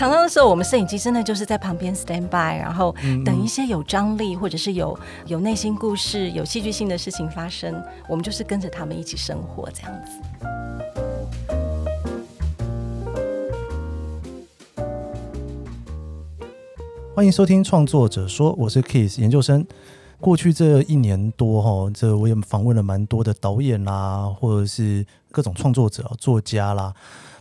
常常的时候，我们摄影机真的就是在旁边 stand by，然后等一些有张力或者是有有内心故事、有戏剧性的事情发生，我们就是跟着他们一起生活这样子。欢迎收听创作者说，我是 Keith 研究生。过去这一年多哈，这我也访问了蛮多的导演啦，或者是各种创作者、作家啦。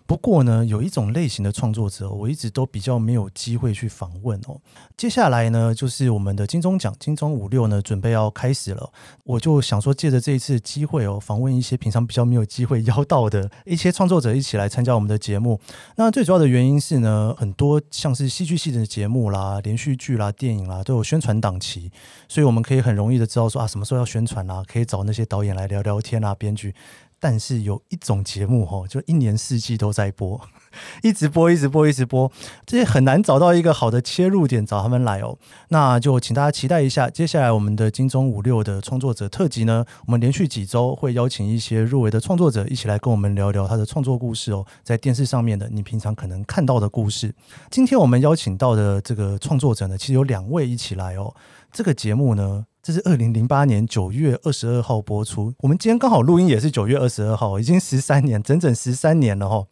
不过呢，有一种类型的创作者，我一直都比较没有机会去访问哦。接下来呢，就是我们的金钟奖金钟五六呢，准备要开始了。我就想说，借着这一次机会哦，访问一些平常比较没有机会邀到的一些创作者，一起来参加我们的节目。那最主要的原因是呢，很多像是戏剧系的节目啦、连续剧啦、电影啦，都有宣传档期，所以我们可以很容易的知道说啊，什么时候要宣传啦，可以找那些导演来聊聊天啊，编剧。但是有一种节目哈，就一年四季都在播，一直播，一直播，一直播，这些很难找到一个好的切入点找他们来哦。那就请大家期待一下，接下来我们的金钟五六的创作者特辑呢，我们连续几周会邀请一些入围的创作者一起来跟我们聊聊他的创作故事哦，在电视上面的你平常可能看到的故事。今天我们邀请到的这个创作者呢，其实有两位一起来哦。这个节目呢，这是二零零八年九月二十二号播出。我们今天刚好录音也是九月二十二号，已经十三年，整整十三年了哈。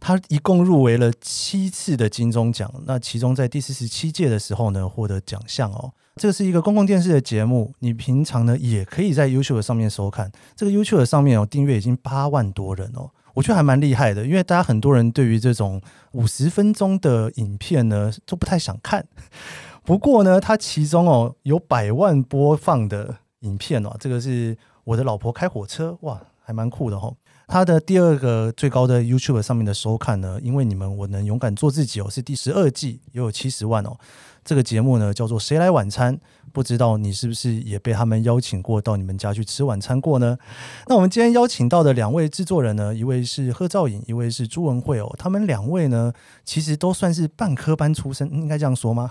他一共入围了七次的金钟奖，那其中在第四十七届的时候呢，获得奖项哦。这是一个公共电视的节目，你平常呢也可以在 YouTube 上面收看。这个 YouTube 上面哦，订阅已经八万多人哦，我觉得还蛮厉害的。因为大家很多人对于这种五十分钟的影片呢，都不太想看。不过呢，它其中哦有百万播放的影片哦，这个是我的老婆开火车，哇，还蛮酷的哈、哦。它的第二个最高的 YouTube 上面的收看呢，因为你们我能勇敢做自己哦，是第十二季，也有七十万哦。这个节目呢叫做《谁来晚餐》，不知道你是不是也被他们邀请过到你们家去吃晚餐过呢？那我们今天邀请到的两位制作人呢，一位是贺兆颖，一位是朱文慧哦。他们两位呢，其实都算是半科班出身，应该这样说吗？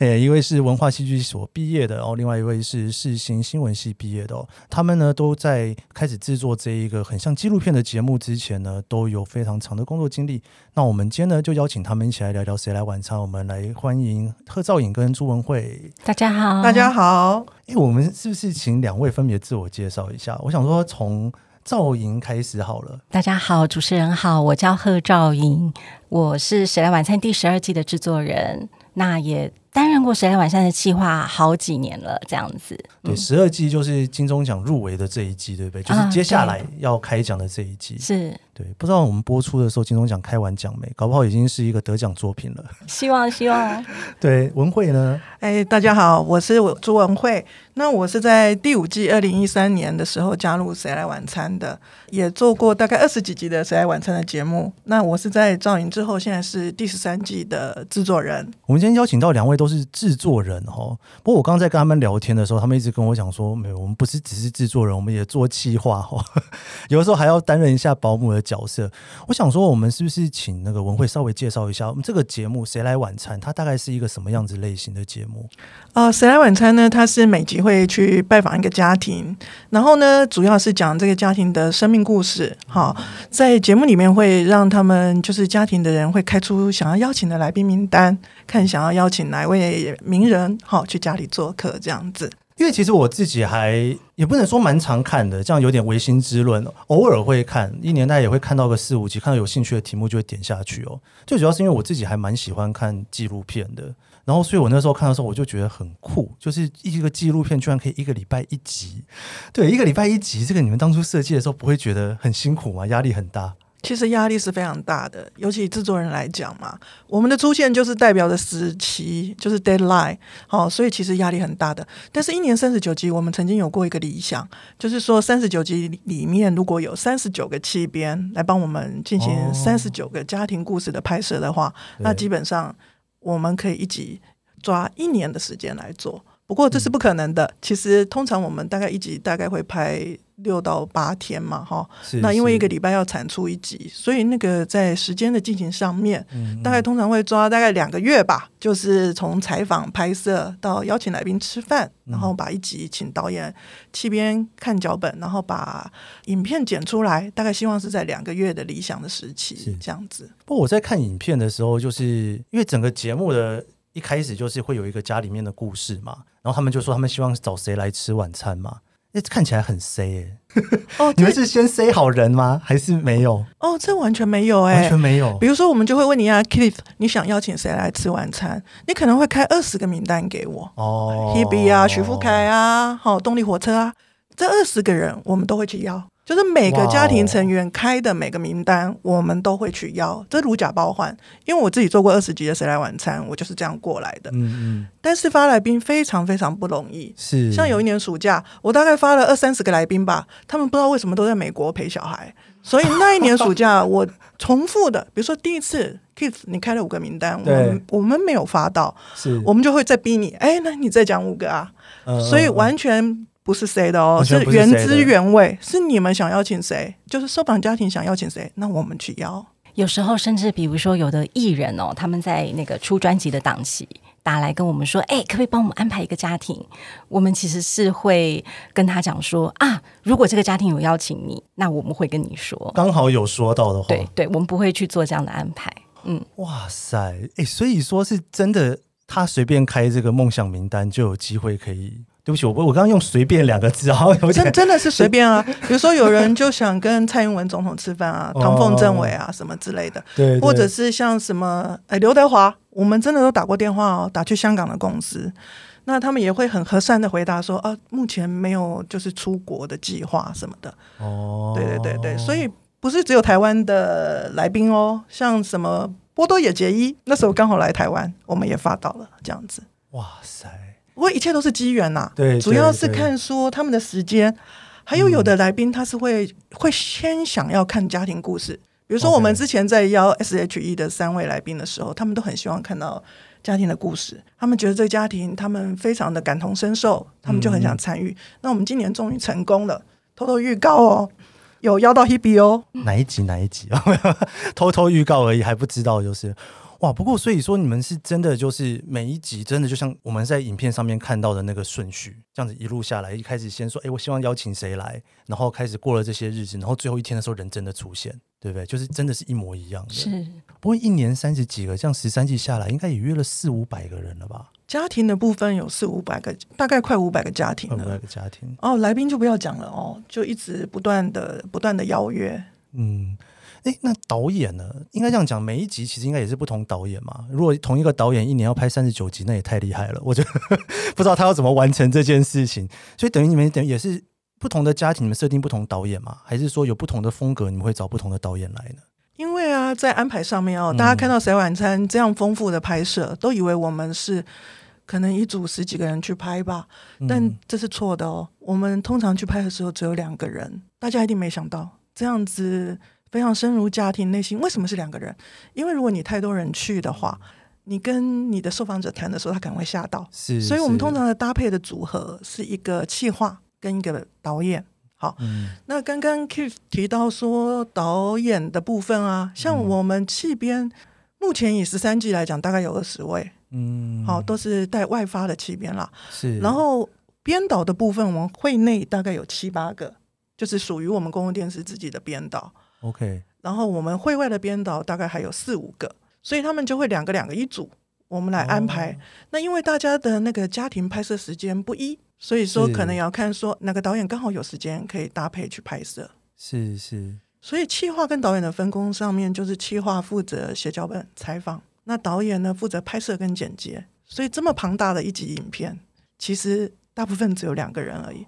诶，一位是文化戏剧所毕业的，然后另外一位是世新新闻系毕业的哦。他们呢都在开始制作这一个很像纪录片的节目之前呢，都有非常长的工作经历。那我们今天呢就邀请他们一起来聊聊《谁来晚餐》。我们来欢迎贺兆颖跟朱文慧。大家好，大家好。诶，我们是不是请两位分别自我介绍一下？我想说从赵颖开始好了。大家好，主持人好，我叫贺兆颖，我是《谁来晚餐》第十二季的制作人。那也。担任过《谁来晚餐》的企划好几年了，这样子。对，十二季就是金钟奖入围的这一季，对不对？就是接下来要开奖的这一季。是。对，不知道我们播出的时候，金钟奖开完奖没？搞不好已经是一个得奖作品了。希望，希望。对，文慧呢？哎，大家好，我是朱文慧。那我是在第五季二零一三年的时候加入《谁来晚餐》的，也做过大概二十几集的《谁来晚餐》的节目。那我是在赵云之后，现在是第十三季的制作人。我们今天邀请到两位都是制作人哈。不过我刚刚在跟他们聊天的时候，他们一直跟我讲说，没有，我们不是只是制作人，我们也做企划哈。有的时候还要担任一下保姆的角色，我想说，我们是不是请那个文慧稍微介绍一下我们这个节目《谁来晚餐》？它大概是一个什么样子类型的节目？啊、呃，《谁来晚餐》呢？它是每集会去拜访一个家庭，然后呢，主要是讲这个家庭的生命故事。好，在节目里面会让他们就是家庭的人会开出想要邀请的来宾名单，看想要邀请哪位名人好去家里做客这样子。因为其实我自己还也不能说蛮常看的，这样有点违心之论。偶尔会看，一年大概也会看到个四五集，看到有兴趣的题目就会点下去哦。最主要是因为我自己还蛮喜欢看纪录片的，然后所以我那时候看的时候我就觉得很酷，就是一个纪录片居然可以一个礼拜一集，对，一个礼拜一集，这个你们当初设计的时候不会觉得很辛苦吗？压力很大？其实压力是非常大的，尤其制作人来讲嘛，我们的出现就是代表的时期，就是 deadline，好，所以其实压力很大的。但是，一年三十九集，我们曾经有过一个理想，就是说三十九集里面如果有三十九个七编来帮我们进行三十九个家庭故事的拍摄的话，哦，那基本上我们可以一起抓一年的时间来做。不过这是不可能的。嗯、其实通常我们大概一集大概会拍。六到八天嘛，哈，那因为一个礼拜要产出一集，所以那个在时间的进行上面，大概通常会抓大概两个月吧，就是从采访、拍摄到邀请来宾吃饭，然后把一集请导演七边看脚本，然后把影片剪出来，大概希望是在两个月的理想的时期这样子。不过我在看影片的时候，就是因为整个节目的一开始就是会有一个家里面的故事嘛，然后他们就说他们希望找谁来吃晚餐嘛。那看起来很 C 哎，哦，你们是先 C 好人吗？还是没有？哦，这完全没有哎，完全没有。比如说，我们就会问你啊，Keith，你想邀请谁来吃晚餐？你可能会开二十个名单给我哦，Hebe 啊，许富凯啊，好，动力火车啊，这二十个人我们都会去邀。就是每个家庭成员开的每个名单，我们都会去邀，这如假包换。因为我自己做过二十集的《谁来晚餐》，我就是这样过来的。嗯嗯。但是发来宾非常非常不容易。是。像有一年暑假，我大概发了二三十个来宾吧，他们不知道为什么都在美国陪小孩，所以那一年暑假 我重复的，比如说第一次 Keith 你开了五个名单，我们我们没有发到，是，我们就会再逼你，哎，那你再讲五个啊。所以完全。不是谁的哦，是原汁原味，是你们想邀请谁，就是受访家庭想邀请谁，那我们去邀。有时候甚至比如说有的艺人哦，他们在那个出专辑的档期打来跟我们说，哎，可不可以帮我们安排一个家庭？我们其实是会跟他讲说啊，如果这个家庭有邀请你，那我们会跟你说。刚好有说到的话，对对，我们不会去做这样的安排。嗯，哇塞，哎，所以说是真的，他随便开这个梦想名单就有机会可以。对不起，我我刚刚用“随便”两个字，好像有点真真的是随便啊。比如说，有人就想跟蔡英文总统吃饭啊，唐凤政委啊什么之类的，对，或者是像什么哎刘德华，我们真的都打过电话哦，打去香港的公司，那他们也会很和善的回答说啊，目前没有就是出国的计划什么的。哦，对对对对，所以不是只有台湾的来宾哦，像什么波多野结衣，那时候刚好来台湾，我们也发到了这样子。哇塞！不过一切都是机缘呐，对，主要是看说他们的时间，还有有的来宾他是会、嗯、会先想要看家庭故事，比如说我们之前在邀 SHE 的三位来宾的时候，他们都很希望看到家庭的故事，他们觉得这个家庭他们非常的感同身受，他们就很想参与。嗯、那我们今年终于成功了，偷偷预告哦，有邀到 Hebe 哦，哪一集哪一集？啊？偷偷预告而已，还不知道就是。哇，不过所以说你们是真的就是每一集真的就像我们在影片上面看到的那个顺序，这样子一路下来，一开始先说，哎，我希望邀请谁来，然后开始过了这些日子，然后最后一天的时候人真的出现，对不对？就是真的是一模一样的。是，不过一年三十几个，这样十三季下来，应该也约了四五百个人了吧？家庭的部分有四五百个，大概快五百个家庭了。五百个家庭。哦，来宾就不要讲了哦，就一直不断的不断的邀约。嗯。哎，那导演呢？应该这样讲，每一集其实应该也是不同导演嘛。如果同一个导演一年要拍三十九集，那也太厉害了。我觉得不知道他要怎么完成这件事情。所以等于你们等于也是不同的家庭，你们设定不同导演嘛？还是说有不同的风格，你们会找不同的导演来呢？因为啊，在安排上面哦，大家看到《谁晚餐》这样丰富的拍摄，嗯、都以为我们是可能一组十几个人去拍吧，但这是错的哦。我们通常去拍的时候只有两个人，大家一定没想到这样子。非常深入家庭内心，为什么是两个人？因为如果你太多人去的话，你跟你的受访者谈的时候，他可能会吓到。是，所以我们通常的搭配的组合是一个企划跟一个导演。好，嗯、那刚刚 Keith 提到说导演的部分啊，像我们企编，嗯、目前以十三季来讲，大概有二十位。嗯，好，都是带外发的企编啦。是，然后编导的部分，我们会内大概有七八个，就是属于我们公共电视自己的编导。OK，然后我们会外的编导大概还有四五个，所以他们就会两个两个一组，我们来安排。Oh. 那因为大家的那个家庭拍摄时间不一，所以说可能也要看说哪个导演刚好有时间可以搭配去拍摄。是是，所以企划跟导演的分工上面，就是企划负责写脚本、采访，那导演呢负责拍摄跟剪接。所以这么庞大的一集影片，其实。大部分只有两个人而已。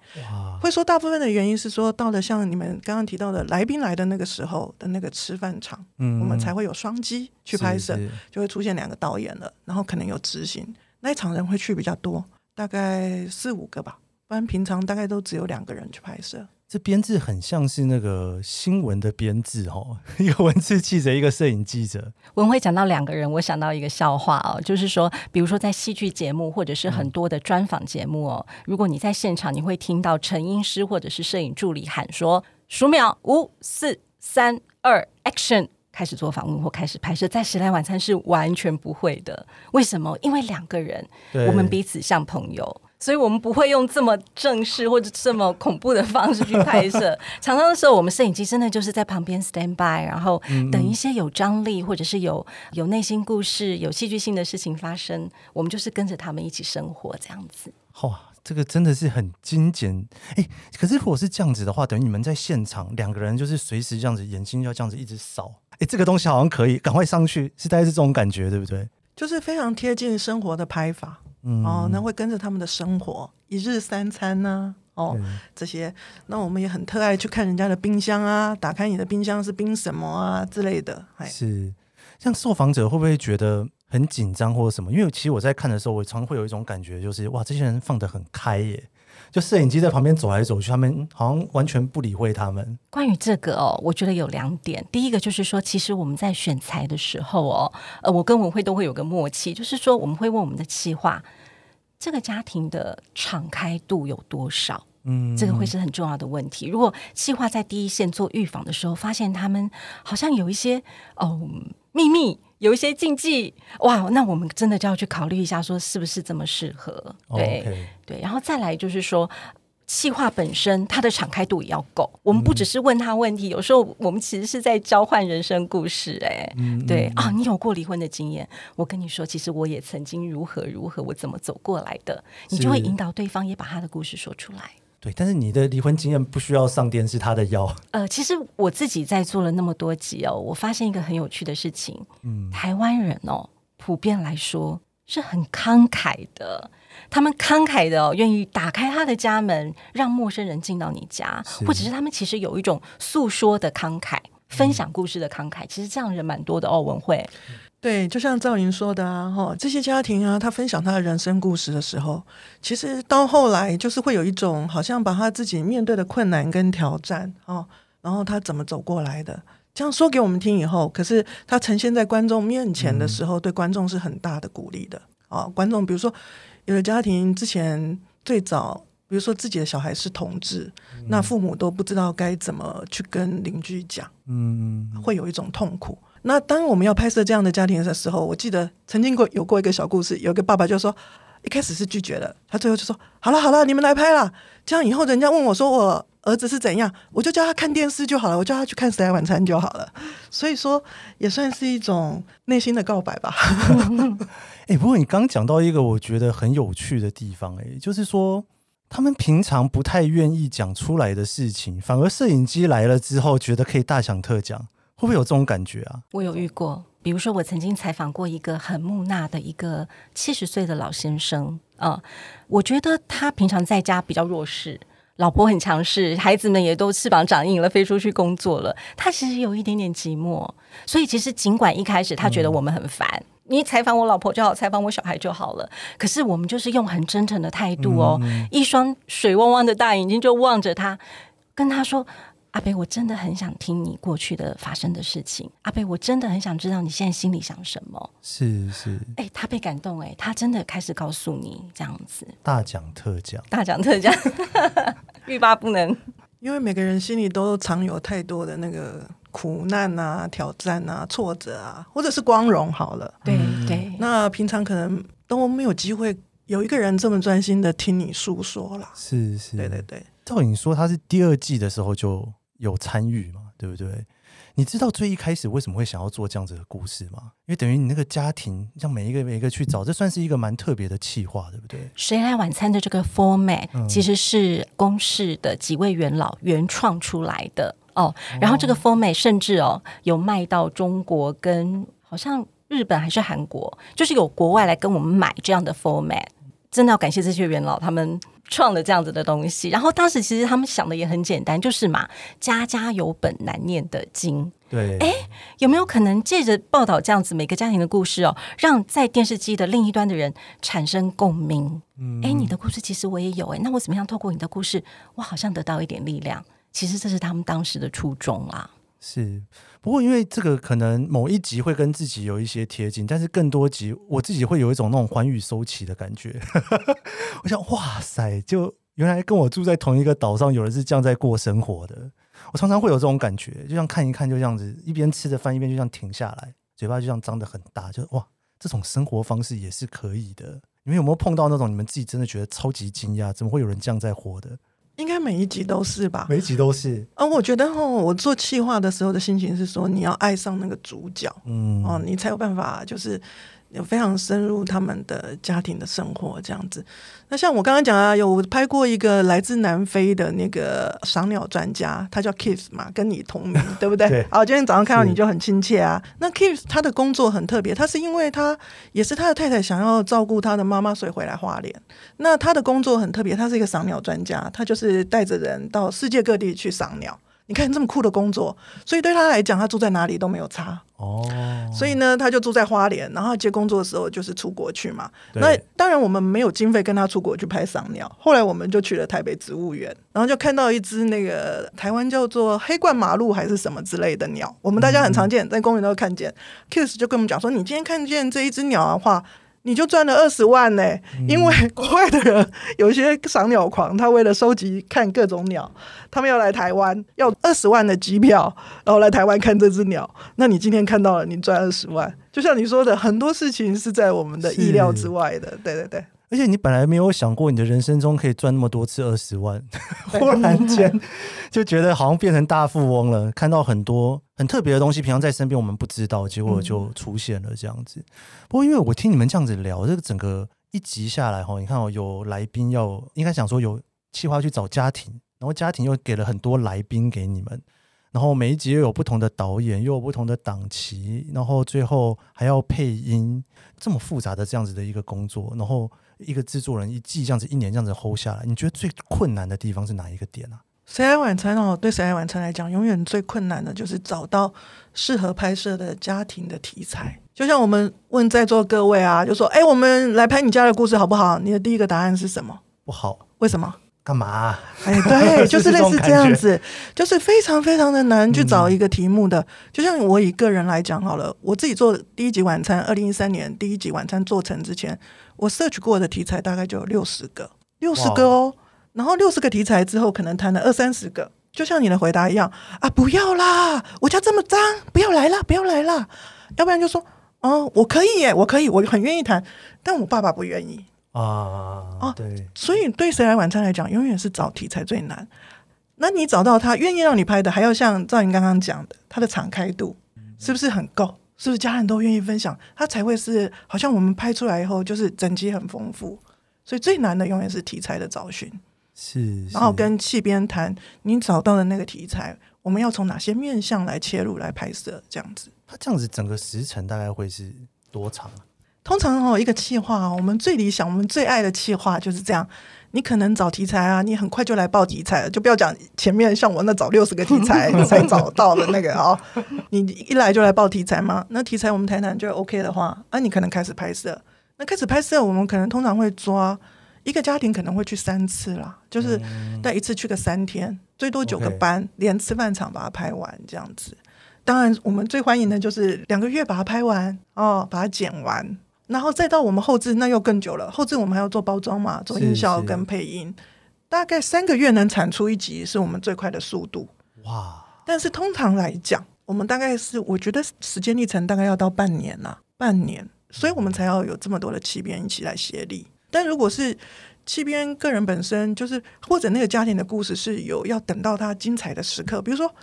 会说大部分的原因是说，到了像你们刚刚提到的来宾来的那个时候的那个吃饭场，嗯，我们才会有双机去拍摄，就会出现两个导演了，然后可能有执行那一场人会去比较多，大概四五个吧，不然平常大概都只有两个人去拍摄。这编制很像是那个新闻的编制哦，一个文字记者，一个摄影记者。文慧讲到两个人，我想到一个笑话哦，就是说，比如说在戏剧节目或者是很多的专访节目哦，嗯、如果你在现场，你会听到成音师或者是摄影助理喊说：“数秒，五、四、三、二，Action！” 开始做访问或开始拍摄，在时来晚餐是完全不会的。为什么？因为两个人，我们彼此像朋友。所以我们不会用这么正式或者这么恐怖的方式去拍摄。常常的时候，我们摄影机真的就是在旁边 stand by，然后等一些有张力或者是有有内心故事、有戏剧性的事情发生，我们就是跟着他们一起生活这样子。哇，这个真的是很精简。哎，可是如果是这样子的话，等于你们在现场两个人就是随时这样子，眼睛要这样子一直扫。哎，这个东西好像可以赶快上去，是大概是这种感觉，对不对？就是非常贴近生活的拍法。嗯、哦，那会跟着他们的生活，一日三餐呢、啊？哦，嗯、这些，那我们也很特爱去看人家的冰箱啊，打开你的冰箱是冰什么啊之类的。是，像受访者会不会觉得很紧张或者什么？因为其实我在看的时候，我常常会有一种感觉，就是哇，这些人放得很开耶。就摄影机在旁边走来走去，他们好像完全不理会他们。关于这个哦，我觉得有两点。第一个就是说，其实我们在选材的时候哦，呃，我跟文慧都会有个默契，就是说我们会问我们的企划，这个家庭的敞开度有多少？嗯，这个会是很重要的问题。如果计划在第一线做预防的时候，发现他们好像有一些哦秘密。有一些禁忌哇，那我们真的就要去考虑一下，说是不是这么适合？对 Okay. 对，然后再来就是说，气话本身它的敞开度也要够。我们不只是问他问题，嗯、有时候我们其实是在交换人生故事、欸。哎、嗯，对啊，你有过离婚的经验，我跟你说，其实我也曾经如何如何，我怎么走过来的，你就会引导对方也把他的故事说出来。对，但是你的离婚经验不需要上电视，他的腰。呃，其实我自己在做了那么多集哦，我发现一个很有趣的事情，嗯，台湾人哦，普遍来说是很慷慨的，他们慷慨的哦，愿意打开他的家门，让陌生人进到你家，或者是他们其实有一种诉说的慷慨，分享故事的慷慨，嗯、其实这样人蛮多的哦，文慧。对，就像赵云说的啊，哈，这些家庭啊，他分享他的人生故事的时候，其实到后来就是会有一种好像把他自己面对的困难跟挑战哦，然后他怎么走过来的，这样说给我们听以后，可是他呈现在观众面前的时候，嗯、对观众是很大的鼓励的啊、哦。观众比如说有的家庭之前最早，比如说自己的小孩是同志，嗯、那父母都不知道该怎么去跟邻居讲，嗯，会有一种痛苦。那当我们要拍摄这样的家庭的时候，我记得曾经过有过一个小故事，有个爸爸就说，一开始是拒绝的，他最后就说，好了好了，你们来拍了，这样以后人家问我说我儿子是怎样，我就叫他看电视就好了，我叫他去看《谁来晚餐》就好了。所以说也算是一种内心的告白吧。哎，不过你刚讲到一个我觉得很有趣的地方，哎，就是说他们平常不太愿意讲出来的事情，反而摄影机来了之后，觉得可以大讲特讲。会不会有这种感觉啊？我有遇过，比如说我曾经采访过一个很木讷的一个七十岁的老先生啊、呃，我觉得他平常在家比较弱势，老婆很强势，孩子们也都翅膀长硬了，飞出去工作了，他其实有一点点寂寞。所以其实尽管一开始他觉得我们很烦，嗯、你采访我老婆就好，采访我小孩就好了，可是我们就是用很真诚的态度哦，嗯、一双水汪汪的大眼睛就望着他，跟他说。阿北，我真的很想听你过去的发生的事情。阿北，我真的很想知道你现在心里想什么。是是，哎、欸，他被感动，哎，他真的开始告诉你这样子，大讲特讲，大讲特讲，欲罢不能。因为每个人心里都藏有太多的那个苦难啊、挑战啊、挫折啊，或者是光荣。好了，对对，那平常可能都没有机会有一个人这么专心的听你诉说了。是是，对对对。照你说，他是第二季的时候就。有参与嘛？对不对？你知道最一开始为什么会想要做这样子的故事吗？因为等于你那个家庭，像每一个每一个去找，这算是一个蛮特别的企划，对不对？谁来晚餐的这个 format、嗯、其实是公视的几位元老原创出来的哦。然后这个 format 甚至哦有卖到中国跟好像日本还是韩国，就是有国外来跟我们买这样的 format。真的要感谢这些元老，他们。创了这样子的东西，然后当时其实他们想的也很简单，就是嘛，家家有本难念的经。对，哎，有没有可能借着报道这样子每个家庭的故事哦，让在电视机的另一端的人产生共鸣？哎、嗯，你的故事其实我也有哎，那我怎么样透过你的故事，我好像得到一点力量？其实这是他们当时的初衷啊。是，不过因为这个可能某一集会跟自己有一些贴近，但是更多集我自己会有一种那种环宇收起的感觉。我想，哇塞，就原来跟我住在同一个岛上，有人是这样在过生活的。我常常会有这种感觉，就像看一看，就这样子，一边吃着饭，一边就这样停下来，嘴巴就这样张得很大，就哇，这种生活方式也是可以的。你们有没有碰到那种你们自己真的觉得超级惊讶，怎么会有人这样在活的？应该每一集都是吧？每一集都是。啊，我觉得哦，我做企划的时候的心情是说，你要爱上那个主角，嗯，哦，你才有办法，就是。有非常深入他们的家庭的生活这样子。那像我刚刚讲啊，有拍过一个来自南非的那个赏鸟专家，他叫 Keith 嘛，跟你同名，对不对？对。好，今天早上看到你就很亲切啊。那 Keith 他的工作很特别，他是因为他也是他的太太想要照顾他的妈妈，所以回来花莲。那他的工作很特别，他是一个赏鸟专家，他就是带着人到世界各地去赏鸟。你看这么酷的工作，所以对他来讲，他住在哪里都没有差哦。所以呢，他就住在花莲，然后接工作的时候就是出国去嘛。那当然我们没有经费跟他出国去拍赏鸟，后来我们就去了台北植物园，然后就看到一只那个台湾叫做黑冠马鹭还是什么之类的鸟，我们大家很常见，在公园都看见。Kiss 就跟我们讲说，你今天看见这一只鸟的话。你就赚了二十万呢、欸，因为国外的人有一些赏鸟狂，他为了收集看各种鸟，他们要来台湾，要二十万的机票，然后来台湾看这只鸟。那你今天看到了，你赚二十万，就像你说的，很多事情是在我们的意料之外的。对对对。而且你本来没有想过，你的人生中可以赚那么多次二十万，忽然间就觉得好像变成大富翁了。看到很多很特别的东西，平常在身边我们不知道，结果就出现了这样子。不过因为我听你们这样子聊，这个整个一集下来哈，你看哦，有来宾要应该想说有计划去找家庭，然后家庭又给了很多来宾给你们，然后每一集又有不同的导演，又有不同的档期，然后最后还要配音，这么复杂的这样子的一个工作，然后。一个制作人一季这样子一年这样子 hold 下来，你觉得最困难的地方是哪一个点啊？谁来晚餐哦？对谁来晚餐来讲，永远最困难的就是找到适合拍摄的家庭的题材。就像我们问在座各位啊，就说：“哎，我们来拍你家的故事好不好？”你的第一个答案是什么？不好。为什么？干嘛啊？哎，对，就是类似这样子，就是非常非常的难去找一个题目的。嗯。就像我以个人来讲好了，我自己做第一集晚餐，二零一三年第一集晚餐做成之前。我 search 过的题材大概就有六十个，六十个哦。然后六十个题材之后，可能谈了二三十个，就像你的回答一样啊，不要啦，我家这么脏，不要来啦，不要来啦。要不然就说，哦，我可以耶，我可以，我很愿意谈，但我爸爸不愿意啊啊，对。所以对谁来晚餐来讲，永远是找题材最难。那你找到他愿意让你拍的，还要像赵云刚刚讲的，他的敞开度是不是很够？是不是家人都愿意分享，他才会是好像我们拍出来以后就是整集很丰富，所以最难的永远是题材的找寻，是，然后跟戏编谈，你找到的那个题材，我们要从哪些面向来切入来拍摄，这样子。他这样子整个时程大概会是多长啊？通常哦，一个企划，我们最理想、我们最爱的企划就是这样。你可能找题材啊，你很快就来报题材了，就不要讲前面像我那找六十个题材你才找到的那个啊、哦。你一来就来报题材吗？那题材我们谈谈就 OK 的话，那、啊、你可能开始拍摄。那开始拍摄，我们可能通常会抓一个家庭可能会去三次啦，就是带一次去个三天，最多九个班，连吃饭场把它拍完这样子。当然，我们最欢迎的就是两个月把它拍完哦，把它剪完。然后再到我们后置，那又更久了。后置我们还要做包装嘛，做音效跟配音，大概三个月能产出一集，是我们最快的速度。哇！但是通常来讲，我们大概是我觉得时间历程大概要到半年呐，半年，所以我们才要有这么多的企编一起来协力。但如果是七编个人本身，就是或者那个家庭的故事是有要等到他精彩的时刻，比如说。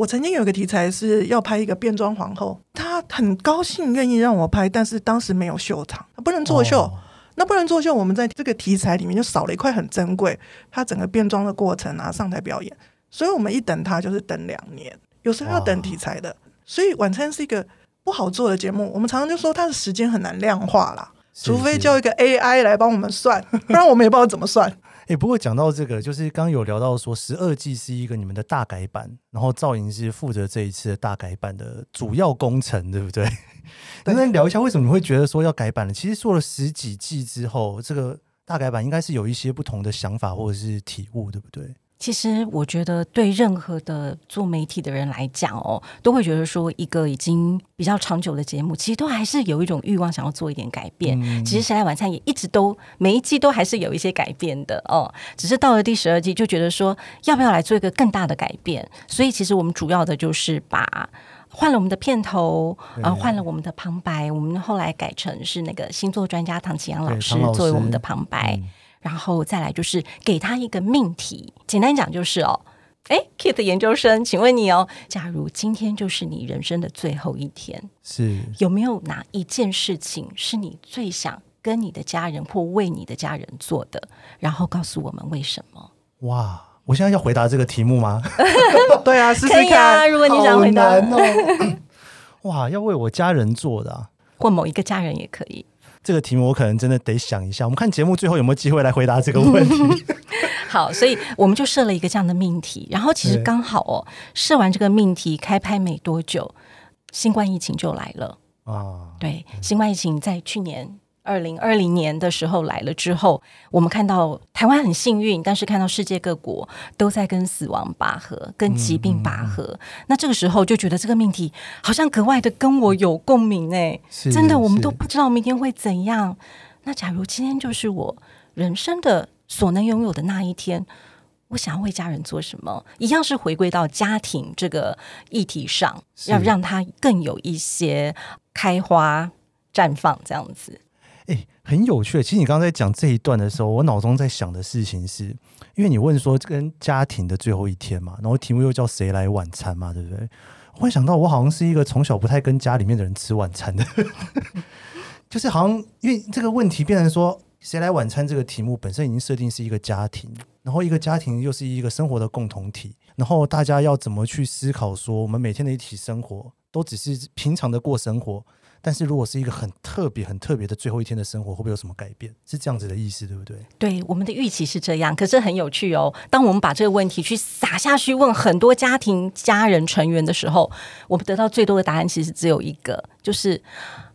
我曾经有个题材是要拍一个变装皇后，她很高兴愿意让我拍，但是当时没有秀场，她不能作秀。哦。那不能作秀，我们在这个题材里面就少了一块很珍贵，她整个变装的过程啊，上台表演，所以我们一等她就是等两年，有时候要等题材的。所以晚餐是一个不好做的节目，我们常常就说它的时间很难量化啦，除非叫一个 AI 来帮我们算，不然我们也不知道怎么算。哎、欸，不过讲到这个，就是刚有聊到说十二季是一个你们的大改版，然后赵莹是负责这一次的大改版的主要工程，对不对？能不能聊一下为什么你会觉得说要改版呢？其实做了十几季之后，这个大改版应该是有一些不同的想法或者是体悟，对不对？其实我觉得，对任何的做媒体的人来讲哦，都会觉得说，一个已经比较长久的节目，其实都还是有一种欲望，想要做一点改变。嗯、其实《谁来晚餐》也一直都每一季都还是有一些改变的哦，只是到了第十二季，就觉得说，要不要来做一个更大的改变？所以，其实我们主要的就是把换了我们的片头，呃，换了我们的旁白，我们后来改成是那个星座专家唐启阳老师作为我们的旁白。然后再来就是给他一个命题，简单讲就是哦，哎，Keith 研究生，请问你哦，假如今天就是你人生的最后一天，是有没有哪一件事情是你最想跟你的家人或为你的家人做的？然后告诉我们为什么？哇，我现在要回答这个题目吗？对啊，试试看，啊，如果你想回答，哦、哇，要为我家人做的、啊，或某一个家人也可以。这个题目我可能真的得想一下。我们看节目最后有没有机会来回答这个问题。好，所以我们就设了一个这样的命题，然后其实刚好哦，设完这个命题开拍没多久，新冠疫情就来了啊。对，新冠疫情在去年。二零二零年的时候来了之后，我们看到台湾很幸运，但是看到世界各国都在跟死亡拔河，跟疾病拔河。嗯嗯嗯、那这个时候就觉得这个命题好像格外的跟我有共鸣哎，真的，我们都不知道明天会怎样。那假如今天就是我人生的所能拥有的那一天，我想要为家人做什么？一样是回归到家庭这个议题上，要让它更有一些开花绽放这样子。哎，很有趣。其实你刚刚在讲这一段的时候，我脑中在想的事情是，因为你问说跟家庭的最后一天嘛，然后题目又叫谁来晚餐嘛，对不对？我会想到我好像是一个从小不太跟家里面的人吃晚餐的，就是好像因为这个问题变成说谁来晚餐这个题目本身已经设定是一个家庭，然后一个家庭又是一个生活的共同体，然后大家要怎么去思考说我们每天的一起生活都只是平常的过生活。但是如果是一个很特别、很特别的最后一天的生活，会不会有什么改变？是这样子的意思，对不对？对，我们的预期是这样。可是很有趣哦，当我们把这个问题去撒下去问很多家庭、家人成员的时候，我们得到最多的答案其实只有一个，就是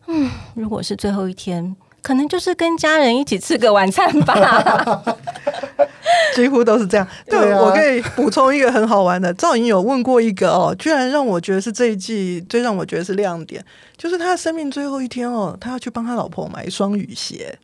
嗯，如果是最后一天，可能就是跟家人一起吃个晚餐吧。几乎都是这样。对，我可以补充一个很好玩的，赵颖有问过一个哦，居然让我觉得是这一季最让我觉得是亮点，就是他生命最后一天哦，他要去帮他老婆买一双雨鞋。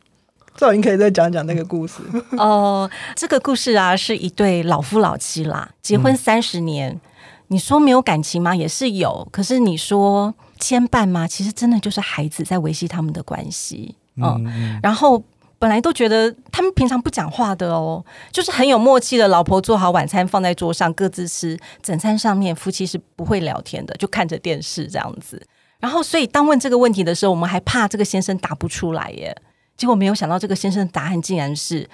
赵颖可以再讲讲那个故事 哦。这个故事啊，是一对老夫老妻啦，结婚三十年，嗯、你说没有感情吗？也是有。可是你说牵绊吗？其实真的就是孩子在维系他们的关系。嗯，嗯然后。本来都觉得他们平常不讲话的哦，就是很有默契的。老婆做好晚餐放在桌上，各自吃。整餐上面夫妻是不会聊天的，就看着电视这样子。然后，所以当问这个问题的时候，我们还怕这个先生答不出来耶。结果没有想到，这个先生的答案竟然是：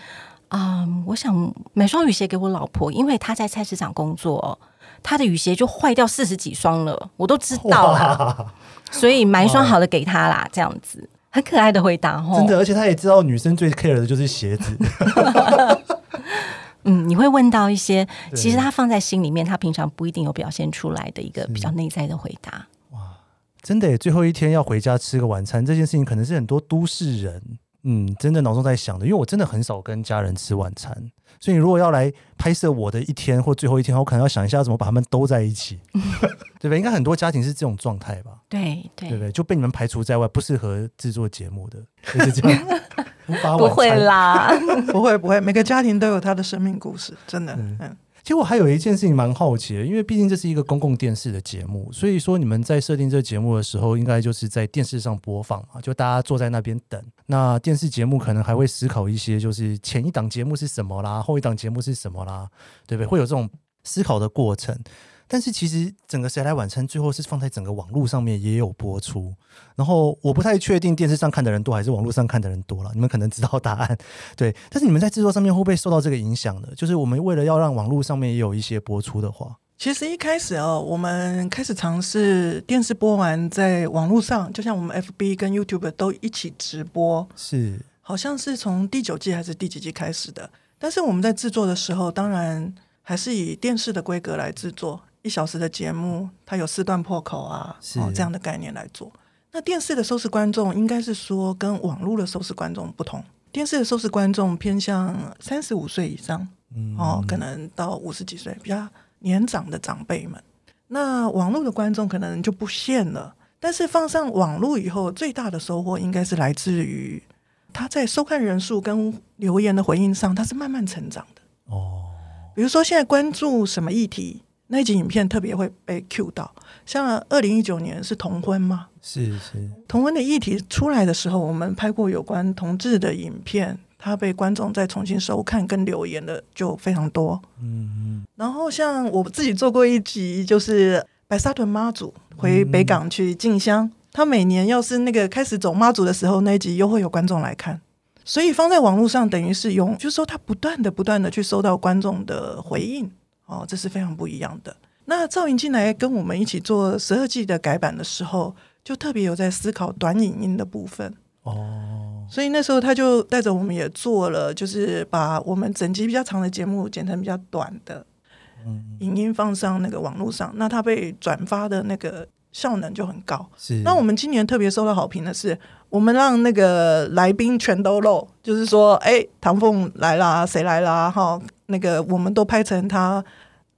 啊、嗯，我想买双雨鞋给我老婆，因为她在菜市场工作，她的雨鞋就坏掉四十几双了，我都知道啦。所以买一双好的给她啦，这样子。很可爱的回答哦，真的，而且他也知道女生最 care 的就是鞋子。嗯，你会问到一些，其实他放在心里面，他平常不一定有表现出来的一个比较内在的回答。哇，真的，最后一天要回家吃个晚餐，这件事情可能是很多都市人，嗯，真的脑中在想的，因为我真的很少跟家人吃晚餐。所以，你如果要来拍摄我的一天或最后一天，我可能要想一下怎么把他们都在一起，对不对？应该很多家庭是这种状态吧？对对，对不对？就被你们排除在外，不适合制作节目的，就是这样。不会啦，不会不会，每个家庭都有他的生命故事，真的。嗯。嗯其实我还有一件事情蛮好奇的，因为毕竟这是一个公共电视的节目，所以说你们在设定这个节目的时候，应该就是在电视上播放啊，就大家坐在那边等。那电视节目可能还会思考一些，就是前一档节目是什么啦，后一档节目是什么啦，对不对？会有这种思考的过程。但是其实整个《谁来晚餐》最后是放在整个网络上面也有播出，然后我不太确定电视上看的人多还是网络上看的人多了，你们可能知道答案，对。但是你们在制作上面会不会受到这个影响呢？就是我们为了要让网络上面也有一些播出的话，其实一开始哦，我们开始尝试电视播完在网络上，就像我们 FB 跟 YouTube 都一起直播，是，好像是从第九季还是第几季开始的。但是我们在制作的时候，当然还是以电视的规格来制作。一小时的节目，它有四段破口啊，哦，这样的概念来做。那电视的收视观众应该是说跟网络的收视观众不同。电视的收视观众偏向三十五岁以上，嗯，哦，可能到五十几岁比较年长的长辈们。那网络的观众可能就不限了，但是放上网络以后，最大的收获应该是来自于他在收看人数跟留言的回应上，他是慢慢成长的。哦，比如说现在关注什么议题，那一集影片特别会被 cue 到。像二零一九年是同婚吗？是是。同婚的议题出来的时候，我们拍过有关同志的影片。他被观众再重新收看跟留言的就非常多，嗯嗯。然后像我自己做过一集，就是白沙屯妈祖回北港去进香，嗯、他每年要是那个开始走妈祖的时候，那一集又会有观众来看，所以放在网络上等于是用，就是说他不断的不断的去收到观众的回应，哦，这是非常不一样的。那赵莹进来跟我们一起做十二季的改版的时候，就特别有在思考短影音的部分，哦。所以那时候他就带着我们也做了，就是把我们整集比较长的节目剪成比较短的影音放上那个网络上，那他被转发的那个效能就很高。是。那我们今年特别受到好评的是，我们让那个来宾全都露，就是说，哎，唐凤来啦，谁来啦？哈，那个我们都拍成他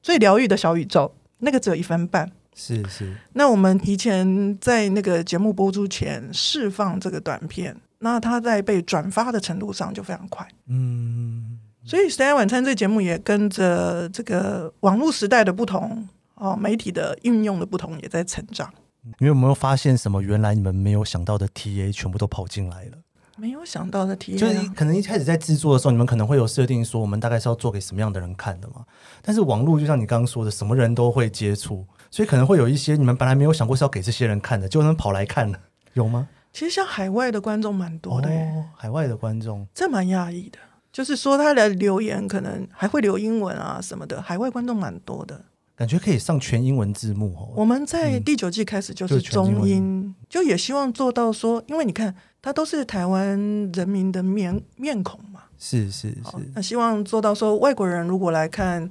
最疗愈的小宇宙，那个只有一分半。是是。那我们提前在那个节目播出前释放这个短片。那他在被转发的程度上就非常快，嗯，所以《时代晚餐》这节目也跟着这个网络时代的不同哦，媒体的运用的不同也在成长。你有没有发现什么？原来你们没有想到的 TA 全部都跑进来了？没有想到的体验就是可能一开始在制作的时候，你们可能会有设定说，我们大概是要做给什么样的人看的嘛？但是网络就像你刚刚说的，什么人都会接触，所以可能会有一些你们本来没有想过是要给这些人看的，就能跑来看了，有吗？其实像海外的观众蛮多的，哦，海外的观众这蛮讶异的。就是说他的留言可能还会留英文啊什么的，海外观众蛮多的，感觉可以上全英文字幕哦。我们在第九季开始就是中英，嗯、就，就也希望做到说，因为你看他都是台湾人民的面面孔嘛，是是是，那希望做到说外国人如果来看，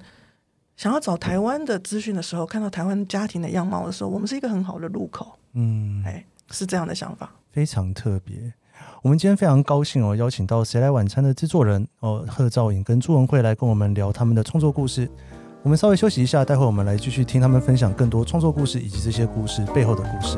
想要找台湾的资讯的时候，看到台湾家庭的样貌的时候，我们是一个很好的入口。嗯，哎，是这样的想法。非常特别，我们今天非常高兴哦，邀请到《谁来晚餐》的制作人哦，贺兆颖跟朱文慧来跟我们聊他们的创作故事。我们稍微休息一下，待会我们来继续听他们分享更多创作故事以及这些故事背后的故事。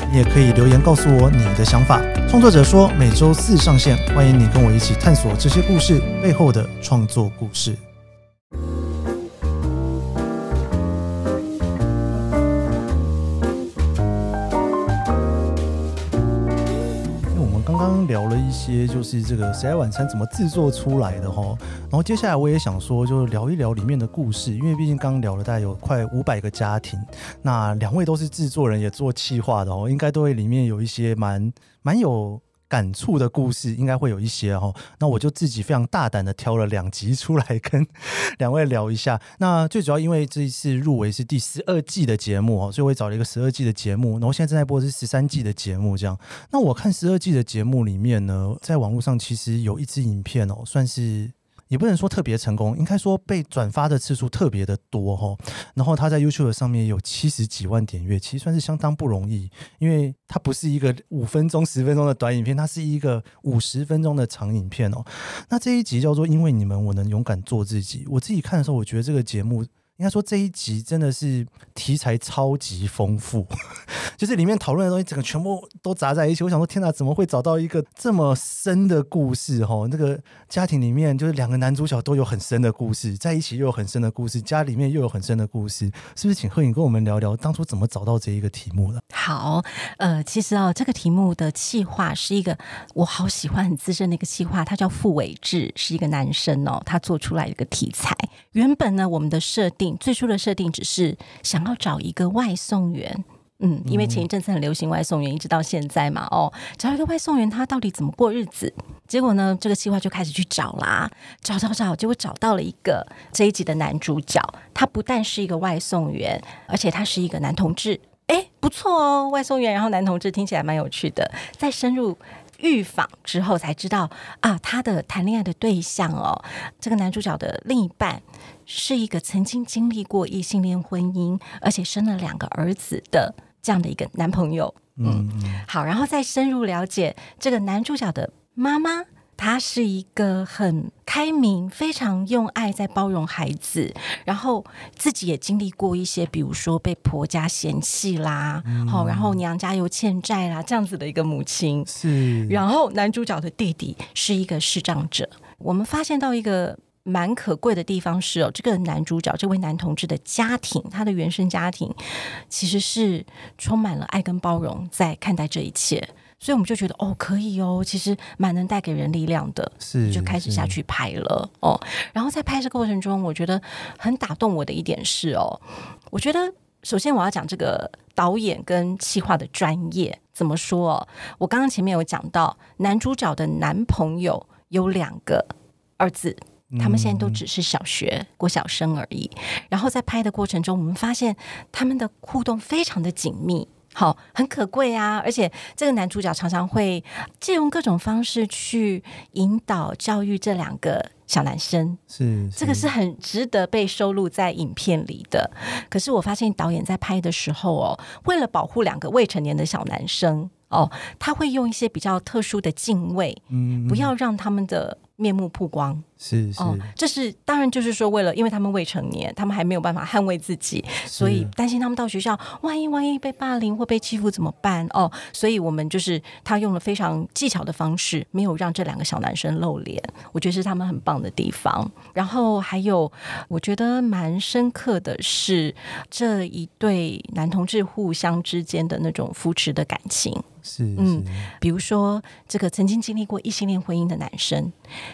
也可以留言告诉我你的想法。创作者说每周四上线，欢迎你跟我一起探索这些故事背后的创作故事。聊了一些，就是这个《谁来晚餐》怎么制作出来的哈，然后接下来我也想说，就是聊一聊里面的故事，因为毕竟刚刚聊了大概有快五百个家庭，那两位都是制作人，也做企划的哦，应该都会里面有一些蛮蛮有。感触的故事应该会有一些哦，那我就自己非常大胆的挑了两集出来跟 两位聊一下。那最主要因为这一次入围是第十二季的节目哦，所以我也找了一个十二季的节目，然后现在正在播的是十三季的节目这样。那我看十二季的节目里面呢，在网络上其实有一支影片哦，算是。也不能说特别成功，应该说被转发的次数特别的多哈。然后他在 YouTube 上面有七十几万点阅，其实算是相当不容易，因为它不是一个五分钟、十分钟的短影片，它是一个五十分钟的长影片哦。那这一集叫做《因为你们，我能勇敢做自己》。我自己看的时候，我觉得这个节目。应该说这一集真的是题材超级丰富，就是里面讨论的东西整个全部都杂在一起。我想说，天哪，怎么会找到一个这么深的故事？哈，那个家庭里面就是两个男主角都有很深的故事，在一起又有很深的故事，家里面又有很深的故事，是不是？请贺颖跟我们聊聊当初怎么找到这一个题目的？好，呃，其实哦，这个题目的企划是一个我好喜欢、很资深的一个企划，他叫傅伟志，是一个男生哦，他做出来一个题材。原本呢，我们的设定。最初的设定只是想要找一个外送员，嗯，因为前一阵子很流行外送员，一直到现在嘛，哦，找一个外送员，他到底怎么过日子？结果呢，这个计划就开始去找啦，找找找，结果找到了一个这一集的男主角，他不但是一个外送员，而且他是一个男同志，哎，不错哦，外送员，然后男同志听起来蛮有趣的。再深入预防之后，才知道啊，他的谈恋爱的对象哦，这个男主角的另一半。是一个曾经经历过异性恋婚姻，而且生了两个儿子的这样的一个男朋友。嗯，好，然后再深入了解这个男主角的妈妈，她是一个很开明、非常用爱在包容孩子，然后自己也经历过一些，比如说被婆家嫌弃啦，好、嗯，然后娘家又欠债啦，这样子的一个母亲。是，然后男主角的弟弟是一个视障者，我们发现到一个。蛮可贵的地方是哦，这个男主角这位男同志的家庭，他的原生家庭其实是充满了爱跟包容在看待这一切，所以我们就觉得哦，可以哦，其实蛮能带给人力量的，是就开始下去拍了哦。然后在拍摄过程中，我觉得很打动我的一点是哦，我觉得首先我要讲这个导演跟企划的专业怎么说哦？我刚刚前面有讲到，男主角的男朋友有两个儿子。他们现在都只是小学过小生而已，然后在拍的过程中，我们发现他们的互动非常的紧密，好，很可贵啊！而且这个男主角常常会借用各种方式去引导教育这两个小男生，是，是这个是很值得被收录在影片里的。可是我发现导演在拍的时候哦，为了保护两个未成年的小男生哦，他会用一些比较特殊的敬畏，嗯，不要让他们的面目曝光。是是、哦，这是当然，就是说，为了因为他们未成年，他们还没有办法捍卫自己，所以担心他们到学校，万一万一被霸凌或被欺负怎么办？哦，所以我们就是他用了非常技巧的方式，没有让这两个小男生露脸，我觉得是他们很棒的地方。然后还有，我觉得蛮深刻的是这一对男同志互相之间的那种扶持的感情。是，是，嗯，比如说这个曾经经历过异性恋婚姻的男生，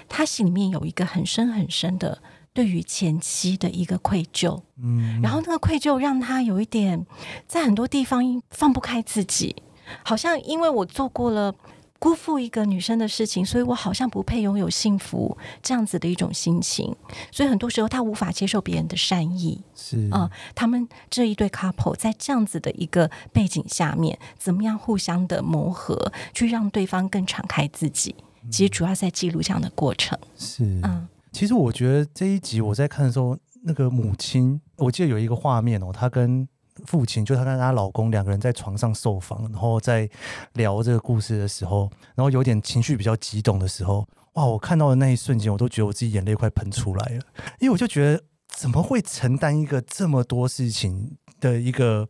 他心里面有一个很深很深的对于前妻的一个愧疚，嗯，然后那个愧疚让他有一点在很多地方放不开自己，好像因为我做过了。辜负一个女生的事情，所以我好像不配拥有幸福这样子的一种心情，所以很多时候他无法接受别人的善意。是啊、呃，他们这一对 couple 在这样子的一个背景下面，怎么样互相的磨合，去让对方更敞开自己？其实主要在记录这样的过程。是，嗯，其实我觉得这一集我在看的时候，那个母亲，我记得有一个画面哦，她跟。父亲就她跟她老公两个人在床上受访，然后在聊这个故事的时候，然后有点情绪比较激动的时候，哇！我看到的那一瞬间，我都觉得我自己眼泪快喷出来了，因为我就觉得怎么会承担一个这么多事情的一个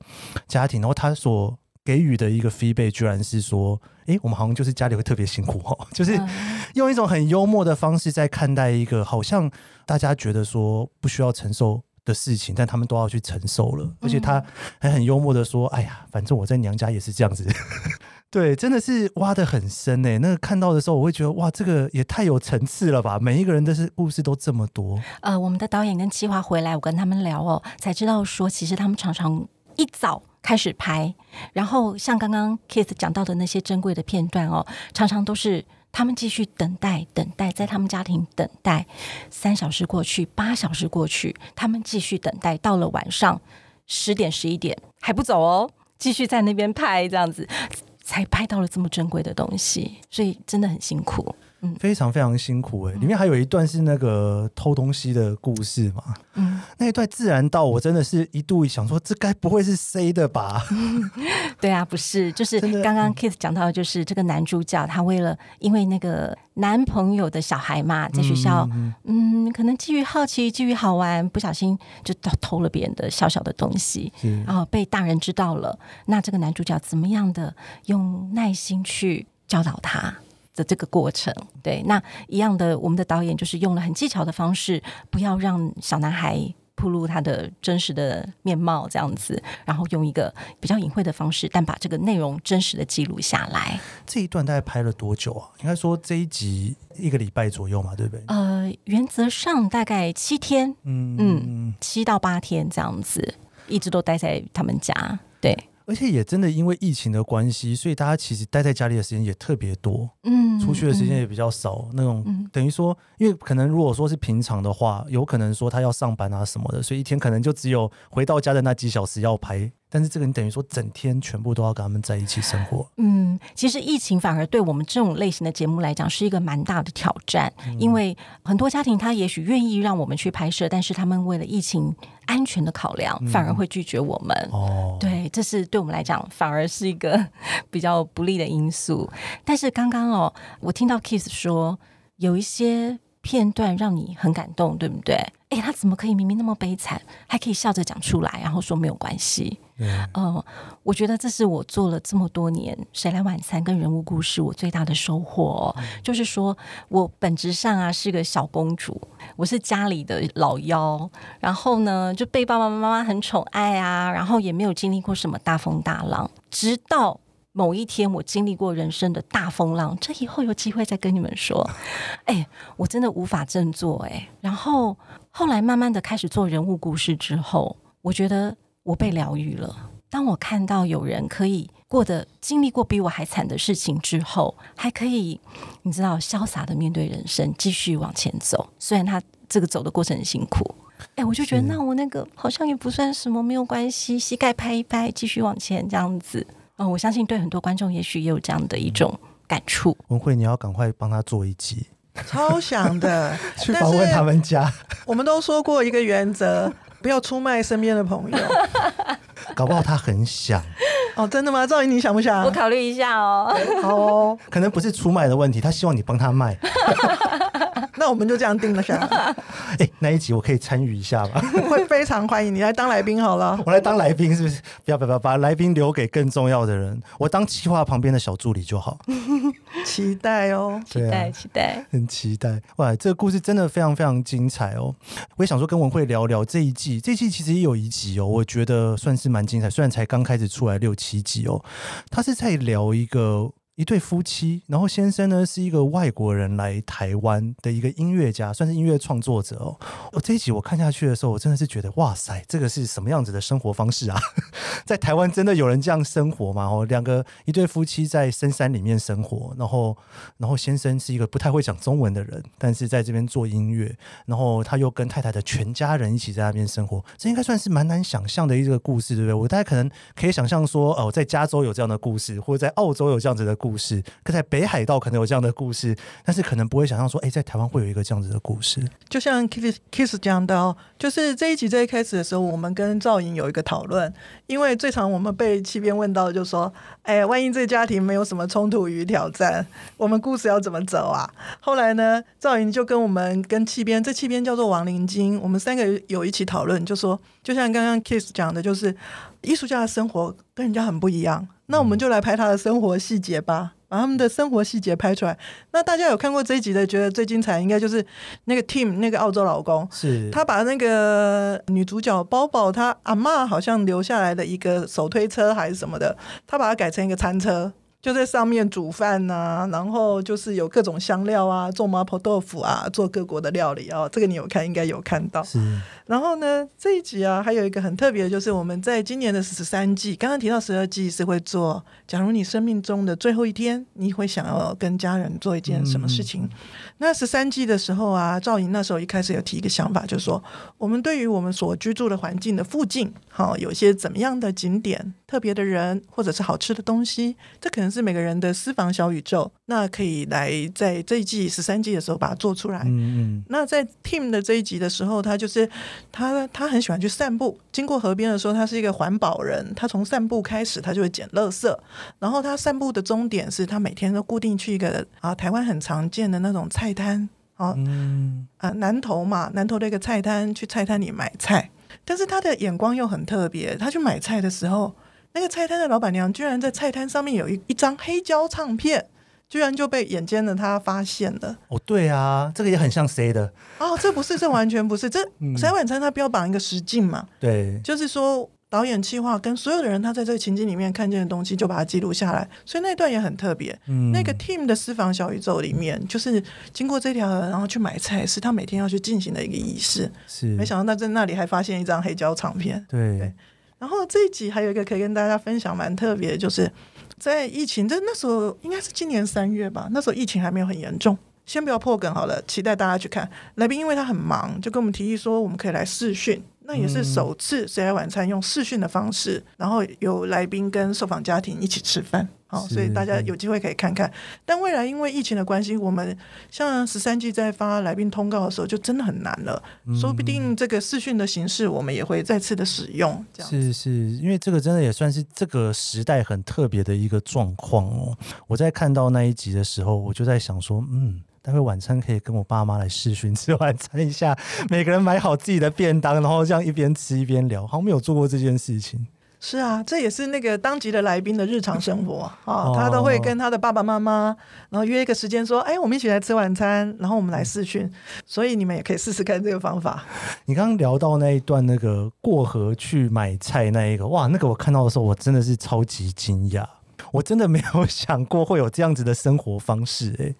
家庭，然后他所给予的一个 feedback 居然是说，诶，我们好像就是家里会特别辛苦哦，就是用一种很幽默的方式在看待一个好像大家觉得说不需要承受。的事情，但他们都要去承受了，而且他还很幽默的说：“哎呀，反正我在娘家也是这样子。”对，真的是挖的很深诶。那个看到的时候，我会觉得哇，这个也太有层次了吧！每一个人的是故事都这么多。呃，我们的导演跟企划回来，我跟他们聊哦，才知道说，其实他们常常一早开始拍，然后像刚刚 Kiss 讲到的那些珍贵的片段哦，常常都是。他们继续等待，等待，在他们家庭等待，三小时过去，八小时过去，他们继续等待，到了晚上十点、十一点还不走哦，继续在那边拍，这样子才拍到了这么珍贵的东西，所以真的很辛苦。嗯，非常非常辛苦哎、欸，里面还有一段是那个偷东西的故事嘛，嗯，那一段自然到我真的是一度想说，这该不会是 C 的吧？嗯、对啊，不是，就是刚刚 Kiss 讲到，就是这个男主角他为了因为那个男朋友的小孩嘛，在学校，嗯，嗯，可能基于好奇，基于好玩，不小心就偷偷了别人的小小的东西，然后被大人知道了，那这个男主角怎么样的用耐心去教导他？的这个过程，对，那一样的，我们的导演就是用了很技巧的方式，不要让小男孩暴露他的真实的面貌，这样子，然后用一个比较隐晦的方式，但把这个内容真实的记录下来。这一段大概拍了多久啊？应该说这一集一个礼拜左右嘛，对不对？呃，原则上大概七天，嗯嗯，七到八天这样子，一直都待在他们家，对。而且也真的因为疫情的关系，所以大家其实待在家里的时间也特别多，嗯，出去的时间也比较少。嗯、那种、嗯、等于说，因为可能如果说是平常的话，有可能说他要上班啊什么的，所以一天可能就只有回到家的那几小时要拍。但是这个你等于说整天全部都要跟他们在一起生活。嗯，其实疫情反而对我们这种类型的节目来讲是一个蛮大的挑战，嗯、因为很多家庭他也许愿意让我们去拍摄，但是他们为了疫情安全的考量，反而会拒绝我们。嗯、哦，对，这是对我们来讲反而是一个比较不利的因素。但是刚刚哦，我听到 Keith 说有一些片段让你很感动，对不对？哎，他怎么可以明明那么悲惨，还可以笑着讲出来，然后说没有关系？嗯、呃，我觉得这是我做了这么多年《谁来晚餐》跟人物故事我最大的收获，哦，嗯、就是说我本质上啊是个小公主，我是家里的老幺，然后呢就被爸爸妈妈很宠爱啊，然后也没有经历过什么大风大浪，直到某一天我经历过人生的大风浪，这以后有机会再跟你们说。哎，我真的无法振作哎，然后后来慢慢的开始做人物故事之后，我觉得。我被疗愈了。当我看到有人可以过得经历过比我还惨的事情之后，还可以，你知道，潇洒的面对人生，继续往前走。虽然他这个走的过程很辛苦，哎，我就觉得那我那个好像也不算什么，没有关系，膝盖拍一拍，继续往前这样子。哦，我相信对很多观众也许也有这样的一种感触。文慧，你要赶快帮他做一集，超想的 去访问他们家。我们都说过一个原则。不要出卖身边的朋友，搞不好他很想哦，真的吗？赵云，你想不想？我考虑一下哦。好哦，可能不是出卖的问题，他希望你帮他卖。那我们就这样定了下来。哎、欸，那一集我可以参与一下吗？会非常欢迎你来当来宾好了。我来当来宾是不是？不要不要不要，把来宾留给更重要的人。我当企划旁边的小助理就好。期待哦，期待期待，很期待。哇，这个故事真的非常非常精彩哦。我也想说跟文慧聊聊这一季，这一季其实也有一集哦，我觉得算是蛮精彩。虽然才刚开始出来六七集哦，他是在聊一个。一对夫妻，然后先生呢是一个外国人来台湾的一个音乐家，算是音乐创作者哦。我这一集我看下去的时候，我真的是觉得哇塞，这个是什么样子的生活方式啊？在台湾真的有人这样生活吗？哦，两个一对夫妻在深山里面生活，然后然后先生是一个不太会讲中文的人，但是在这边做音乐，然后他又跟太太的全家人一起在那边生活，这应该算是蛮难想象的一个故事，对不对？我大家可能可以想象说，哦，在加州有这样的故事，或者在澳洲有这样子的故。故事，可在北海道可能有这样的故事，但是可能不会想象说，哎，在台湾会有一个这样子的故事。就像 Kiss Kiss 讲到，就是这一集在一开始的时候，我们跟赵莹有一个讨论，因为最常我们被企编问到，就说，哎，万一这个家庭没有什么冲突与挑战，我们故事要怎么走啊？后来呢，赵莹就跟我们跟企编，这企编叫做王林金，我们三个有一起讨论，就说，就像刚刚 Kiss 讲的，就是艺术家的生活跟人家很不一样。那我们就来拍他的生活细节吧，把他们的生活细节拍出来。那大家有看过这一集的，觉得最精彩应该就是那个 Tim 那个澳洲老公，是他把那个女主角包包他阿嬷好像留下来的一个手推车还是什么的，他把它改成一个餐车。就在上面煮饭呐、啊，然后就是有各种香料啊，做麻婆豆腐啊，做各国的料理啊。这个你有看，应该有看到。是。然后呢，这一集啊，还有一个很特别的，就是我们在今年的十三季，刚刚提到十二季是会做。假如你生命中的最后一天，你会想要跟家人做一件什么事情？嗯、那十三季的时候啊，赵莹那时候一开始有提一个想法，就是说，我们对于我们所居住的环境的附近，好，有些怎么样的景点、特别的人，或者是好吃的东西，这可能是每个人的私房小宇宙。那可以来在这一季十三季的时候把它做出来。嗯嗯。那在 Team 的这一集的时候，他就是他他很喜欢去散步，经过河边的时候，他是一个环保人，他从散步开始，他就会捡垃圾。然后他散步的终点是他每天都固定去一个啊，台湾很常见的那种菜摊啊，嗯、啊南投嘛，南投的一个菜摊，去菜摊里买菜。但是他的眼光又很特别，他去买菜的时候，那个菜摊的老板娘居然在菜摊上面有一一张黑胶唱片，居然就被眼尖的他发现了。哦，对啊，这个也很像谁的？哦，这不是，这完全不是，这 《谁来晚餐》他标榜一个实境嘛？对，就是说。导演计划跟所有的人，他在这个情景里面看见的东西，就把它记录下来。所以那段也很特别。嗯，那个 team 的私房小宇宙里面，就是经过这条河，然后去买菜，是他每天要去进行的一个仪式。是，没想到他在那里还发现一张黑胶唱片。对，对，然后这一集还有一个可以跟大家分享，蛮特别的，就是在疫情就那时候，应该是今年三月吧，那时候疫情还没有很严重。先不要破梗好了，期待大家去看。来宾因为他很忙，就跟我们提议说，我们可以来试训。那也是首次谁来晚餐用视讯的方式，然后有来宾跟受访家庭一起吃饭。好，所以大家有机会可以看看。但未来因为疫情的关系，我们像十三季在发来宾通告的时候，就真的很难了。说不定这个视讯的形式，我们也会再次的使用。这样是是，因为这个真的也算是这个时代很特别的一个状况哦。我在看到那一集的时候，我就在想说，嗯。待会晚餐可以跟我爸妈来视讯吃晚餐一下，每个人买好自己的便当，然后这样一边吃一边聊，好像没有做过这件事情。是啊，这也是那个当集的来宾的日常生活啊、哦，他都会跟他的爸爸妈妈，然后约一个时间说，哎，我们一起来吃晚餐，然后我们来视讯，所以你们也可以试试看这个方法。你刚刚聊到那一段那个过河去买菜那一个，哇，那个我看到的时候，我真的是超级惊讶。我真的没有 想过会有这样子的生活方式诶，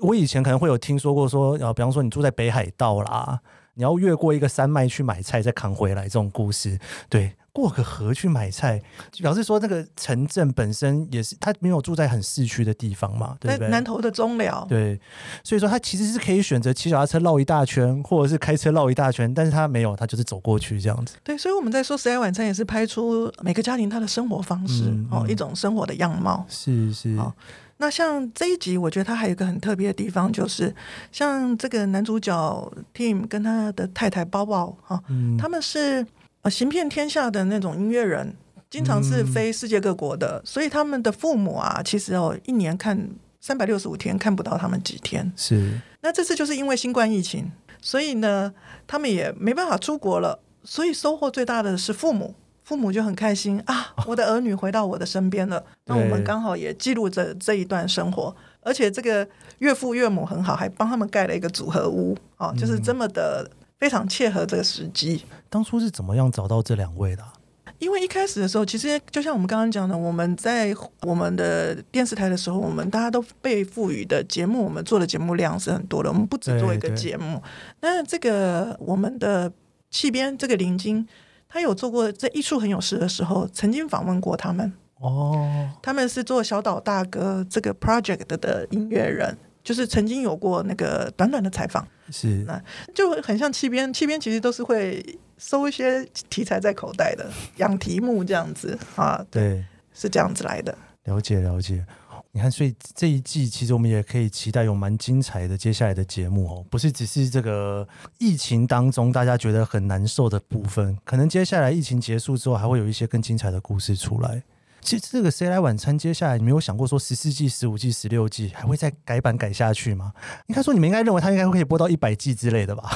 我以前可能会有听说过说，呃，比方说你住在北海道啦，你要越过一个山脉去买菜再扛回来这种故事，对。过个河去买菜，表示说那个城镇本身也是他没有住在很市区的地方嘛，对不对？南投的中寮，对，所以说他其实是可以选择骑脚踏车绕一大圈，或者是开车绕一大圈，但是他没有，他就是走过去这样子。对，所以我们在说《十二晚餐》也是拍出每个家庭他的生活方式、嗯嗯、哦，一种生活的样貌。是是。好，那像这一集，我觉得他还有一个很特别的地方，就是像这个男主角 Tim 跟他的太太包包哈，嗯、他们是。啊，行遍天下的那种音乐人，经常是飞世界各国的，嗯、所以他们的父母啊，其实哦，一年看三百六十五天看不到他们几天。是，那这次就是因为新冠疫情，所以呢，他们也没办法出国了，所以收获最大的是父母，父母就很开心啊，我的儿女回到我的身边了。哦、那我们刚好也记录着这一段生活，而且这个岳父岳母很好，还帮他们盖了一个组合屋，哦，就是这么的。非常切合这个时机。当初是怎么样找到这两位的啊？因为一开始的时候，其实就像我们刚刚讲的，我们在我们的电视台的时候，我们大家都被赋予的节目，我们做的节目量是很多的。我们不只做一个节目。那这个我们的气编这个林金，他有做过在艺术很有事的时候，曾经访问过他们。哦，他们是做小岛大哥这个 project 的音乐人。就是曾经有过那个短短的采访，是那就很像七编，七编其实都是会收一些题材在口袋的，养题目这样子啊，对，是这样子来的。了解了解，你看，所以这一季其实我们也可以期待有蛮精彩的接下来的节目哦，不是只是这个疫情当中大家觉得很难受的部分，可能接下来疫情结束之后，还会有一些更精彩的故事出来。其实这个谁来晚餐，接下来你没有想过说十四季、十五季、十六季还会再改版改下去吗？应该说你们应该认为它应该会可以播到一百季之类的吧？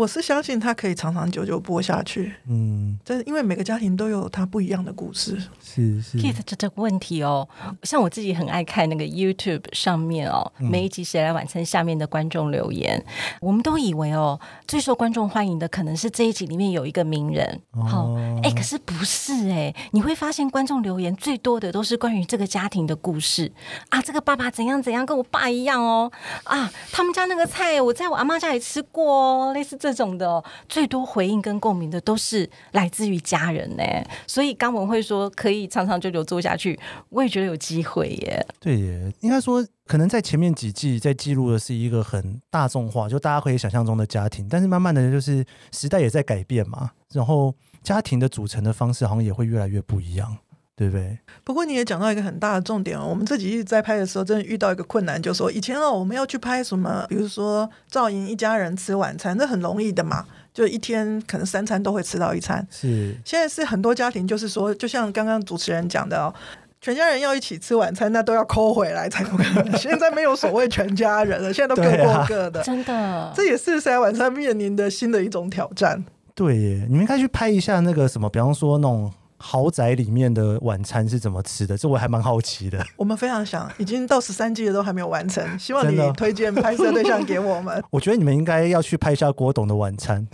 我是相信它可以长长久久播下去。嗯，这是因为每个家庭都有它不一样的故事。是是。Keith 这这个问题哦，像我自己很爱看那个 YouTube 上面哦，每一集谁来晚餐下面的观众留言，嗯、我们都以为哦，最受观众欢迎的可能是这一集里面有一个名人。好，哎，可是不是哎，你会发现观众留言最多的都是关于这个家庭的故事啊，这个爸爸怎样怎样，跟我爸一样哦啊，他们家那个菜我在我阿妈家里吃过哦，类似这这种的，最多回应跟共鸣的都是来自于家人呢。所以刚文会说可以长长久久做下去，我也觉得有机会耶。对耶，应该说可能在前面几季在记录的是一个很大众化，就大家可以想象中的家庭，但是慢慢的就是时代也在改变嘛，然后家庭的组成的方式好像也会越来越不一样。对不对？不过你也讲到一个很大的重点哦，我们自己一直在拍的时候，真的遇到一个困难，就是说以前哦，我们要去拍什么，比如说赵莹一家人吃晚餐，那很容易的嘛，就一天可能三餐都会吃到一餐。是，现在是很多家庭，就是说，就像刚刚主持人讲的哦，全家人要一起吃晚餐，那都要抠回来才有可能。现在没有所谓全家人了，现在都各过 各的，真的。这也是在晚餐面临的新的一种挑战。对耶，你们应该去拍一下那个什么，比方说那种。豪宅里面的晚餐是怎么吃的？这我还蛮好奇的。我们非常想，已经到十三季了，都还没有完成。希望你推荐拍摄对象给我们。我觉得你们应该要去拍一下郭董的晚餐，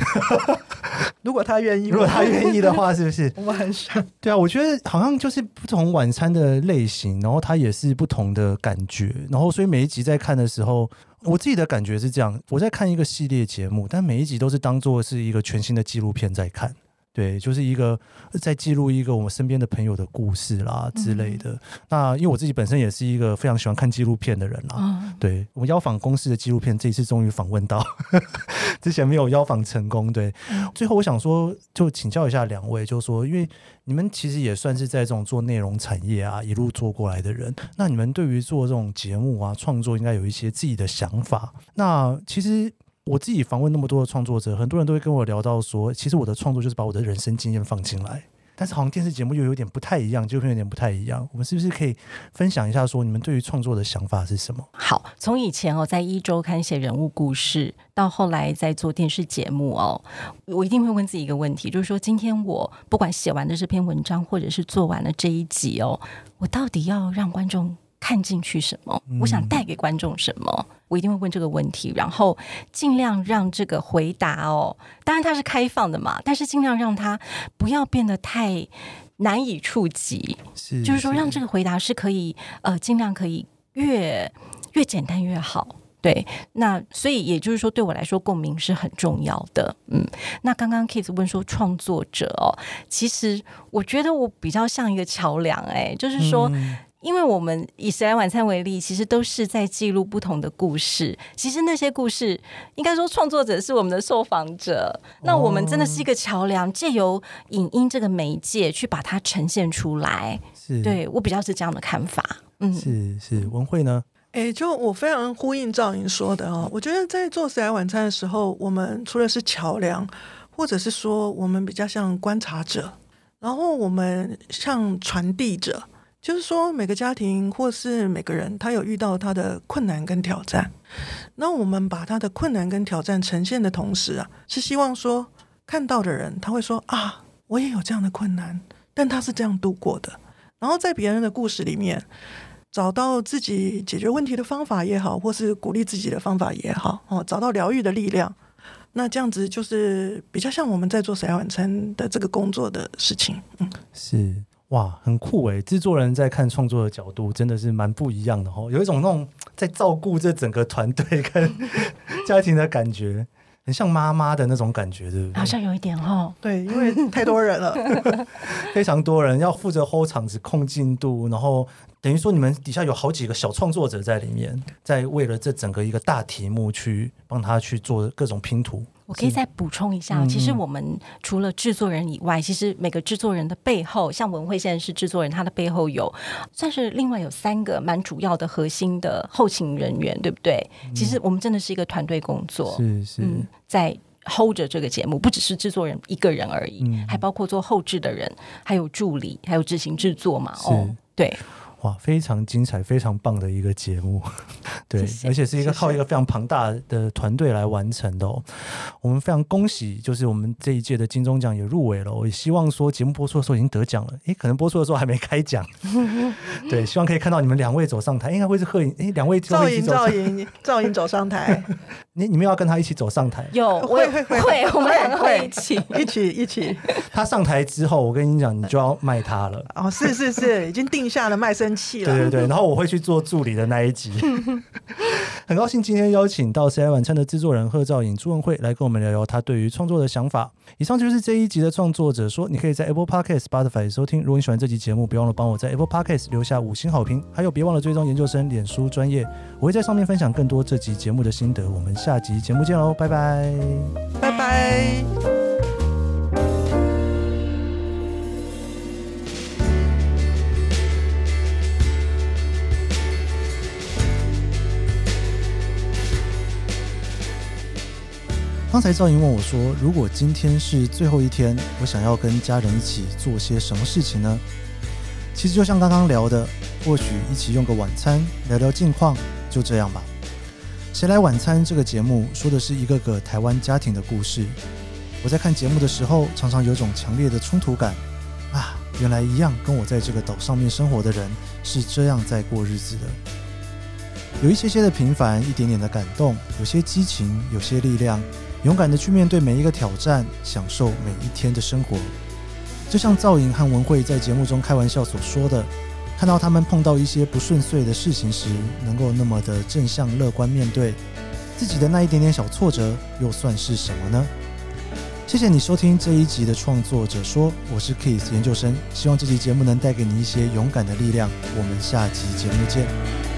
如果他愿意。如果他愿意的话，是不是？我们很想。对啊，我觉得好像就是不同晚餐的类型，然后它也是不同的感觉，然后所以每一集在看的时候，我自己的感觉是这样：我在看一个系列节目，但每一集都是当做是一个全新的纪录片在看。对，就是一个在记录一个我们身边的朋友的故事啦之类的。嗯、那因为我自己本身也是一个非常喜欢看纪录片的人啦。嗯、对，我们邀访公司的纪录片，这一次终于访问到，之前没有邀访成功。对，嗯、最后我想说，就请教一下两位，就是说，因为你们其实也算是在这种做内容产业啊一路做过来的人，那你们对于做这种节目啊创作，应该有一些自己的想法。那其实。我自己访问那么多的创作者，很多人都会跟我聊到说，其实我的创作就是把我的人生经验放进来。但是好像电视节目又有点不太一样，就会有点不太一样。我们是不是可以分享一下，说你们对于创作的想法是什么？好，从以前哦，在一周刊写人物故事，到后来在做电视节目哦，我一定会问自己一个问题，就是说，今天我不管写完的这篇文章，或者是做完了这一集哦，我到底要让观众看进去什么？我想带给观众什么？嗯、我一定会问这个问题，然后尽量让这个回答哦，当然它是开放的嘛，但是尽量让它不要变得太难以触及，是就是说让这个回答是可以呃，尽量可以越越简单越好。对，那所以也就是说，对我来说，共鸣是很重要的。嗯，那刚刚 Keith 问说创作者哦，其实我觉得我比较像一个桥梁，哎，就是说。嗯因为我们以谁来晚餐为例，其实都是在记录不同的故事。其实那些故事，应该说创作者是我们的受访者，那我们真的是一个桥梁，借由影音这个媒介去把它呈现出来。是，对，我比较是这样的看法。嗯，是是，文慧呢？哎，就我非常呼应赵莹说的哦，我觉得在做谁来晚餐的时候，我们除了是桥梁，或者是说我们比较像观察者，然后我们像传递者。就是说，每个家庭或是每个人，他有遇到他的困难跟挑战。那我们把他的困难跟挑战呈现的同时啊，是希望说看到的人他会说啊，我也有这样的困难，但他是这样度过的。然后在别人的故事里面找到自己解决问题的方法也好，或是鼓励自己的方法也好，哦，找到疗愈的力量。那这样子就是比较像我们在做谁晚餐的这个工作的事情。嗯，是。哇，很酷诶！制作人在看创作的角度真的是蛮不一样的哦，有一种那种在照顾这整个团队跟家庭的感觉，很像妈妈的那种感觉，对不对？好像有一点哦，对，因为太多人了，非常多人要负责 hold 场子、控进度，然后等于说你们底下有好几个小创作者在里面，在为了这整个一个大题目去帮他去做各种拼图。我可以再补充一下，其实我们除了制作人以外，其实每个制作人的背后，像文慧现在是制作人，他的背后有算是另外有三个蛮主要的核心的后勤人员，对不对？其实我们真的是一个团队工作，是是、嗯，在 hold 着这个节目，不只是制作人一个人而已，还包括做后置的人，还有助理，还有执行制作嘛，哦，对。哇，非常精彩，非常棒的一个节目，对，谢谢，而且是一个靠一个非常庞大的团队来完成的哦。我们非常恭喜，就是我们这一届的金钟奖也入围了。我也希望说节目播出的时候已经得奖了，诶，可能播出的时候还没开奖。对，希望可以看到你们两位走上台，应该会是贺莹，诶，两位赵莹，赵莹，赵莹走上台，你你们要跟他一起走上台？有，会会会会，我们两个会一起一起一起。他上台之后，我跟你讲，你就要卖他了。哦，是是是，已经定下了卖身。对对对，然后我会去做助理的那一集。很高兴今天邀请到《谁来晚餐》的制作人贺兆颖、朱文慧来跟我们聊聊他对于创作的想法。以上就是这一集的创作者说，你可以在 Apple Podcast、Spotify 收听。如果你喜欢这集节目，别忘了帮我在 Apple Podcast 留下五星好评，还有别忘了追踪研究生脸书专业，我会在上面分享更多这集节目的心得。我们下集节目见喽，拜拜，拜拜。刚才赵莹问我说：“如果今天是最后一天，我想要跟家人一起做些什么事情呢？”其实就像刚刚聊的，或许一起用个晚餐，聊聊近况，就这样吧。谁来晚餐这个节目说的是一个个台湾家庭的故事。我在看节目的时候，常常有种强烈的冲突感啊！原来一样跟我在这个岛上面生活的人是这样在过日子的。有一些些的平凡，一点点的感动，有些激情，有些力量。勇敢的去面对每一个挑战，享受每一天的生活。就像赵颖和文慧在节目中开玩笑所说的，看到他们碰到一些不顺遂的事情时，能够那么的正向乐观面对自己的那一点点小挫折，又算是什么呢？谢谢你收听这一集的创作者说，我是 Kiss 研究生，希望这期节目能带给你一些勇敢的力量。我们下集节目见。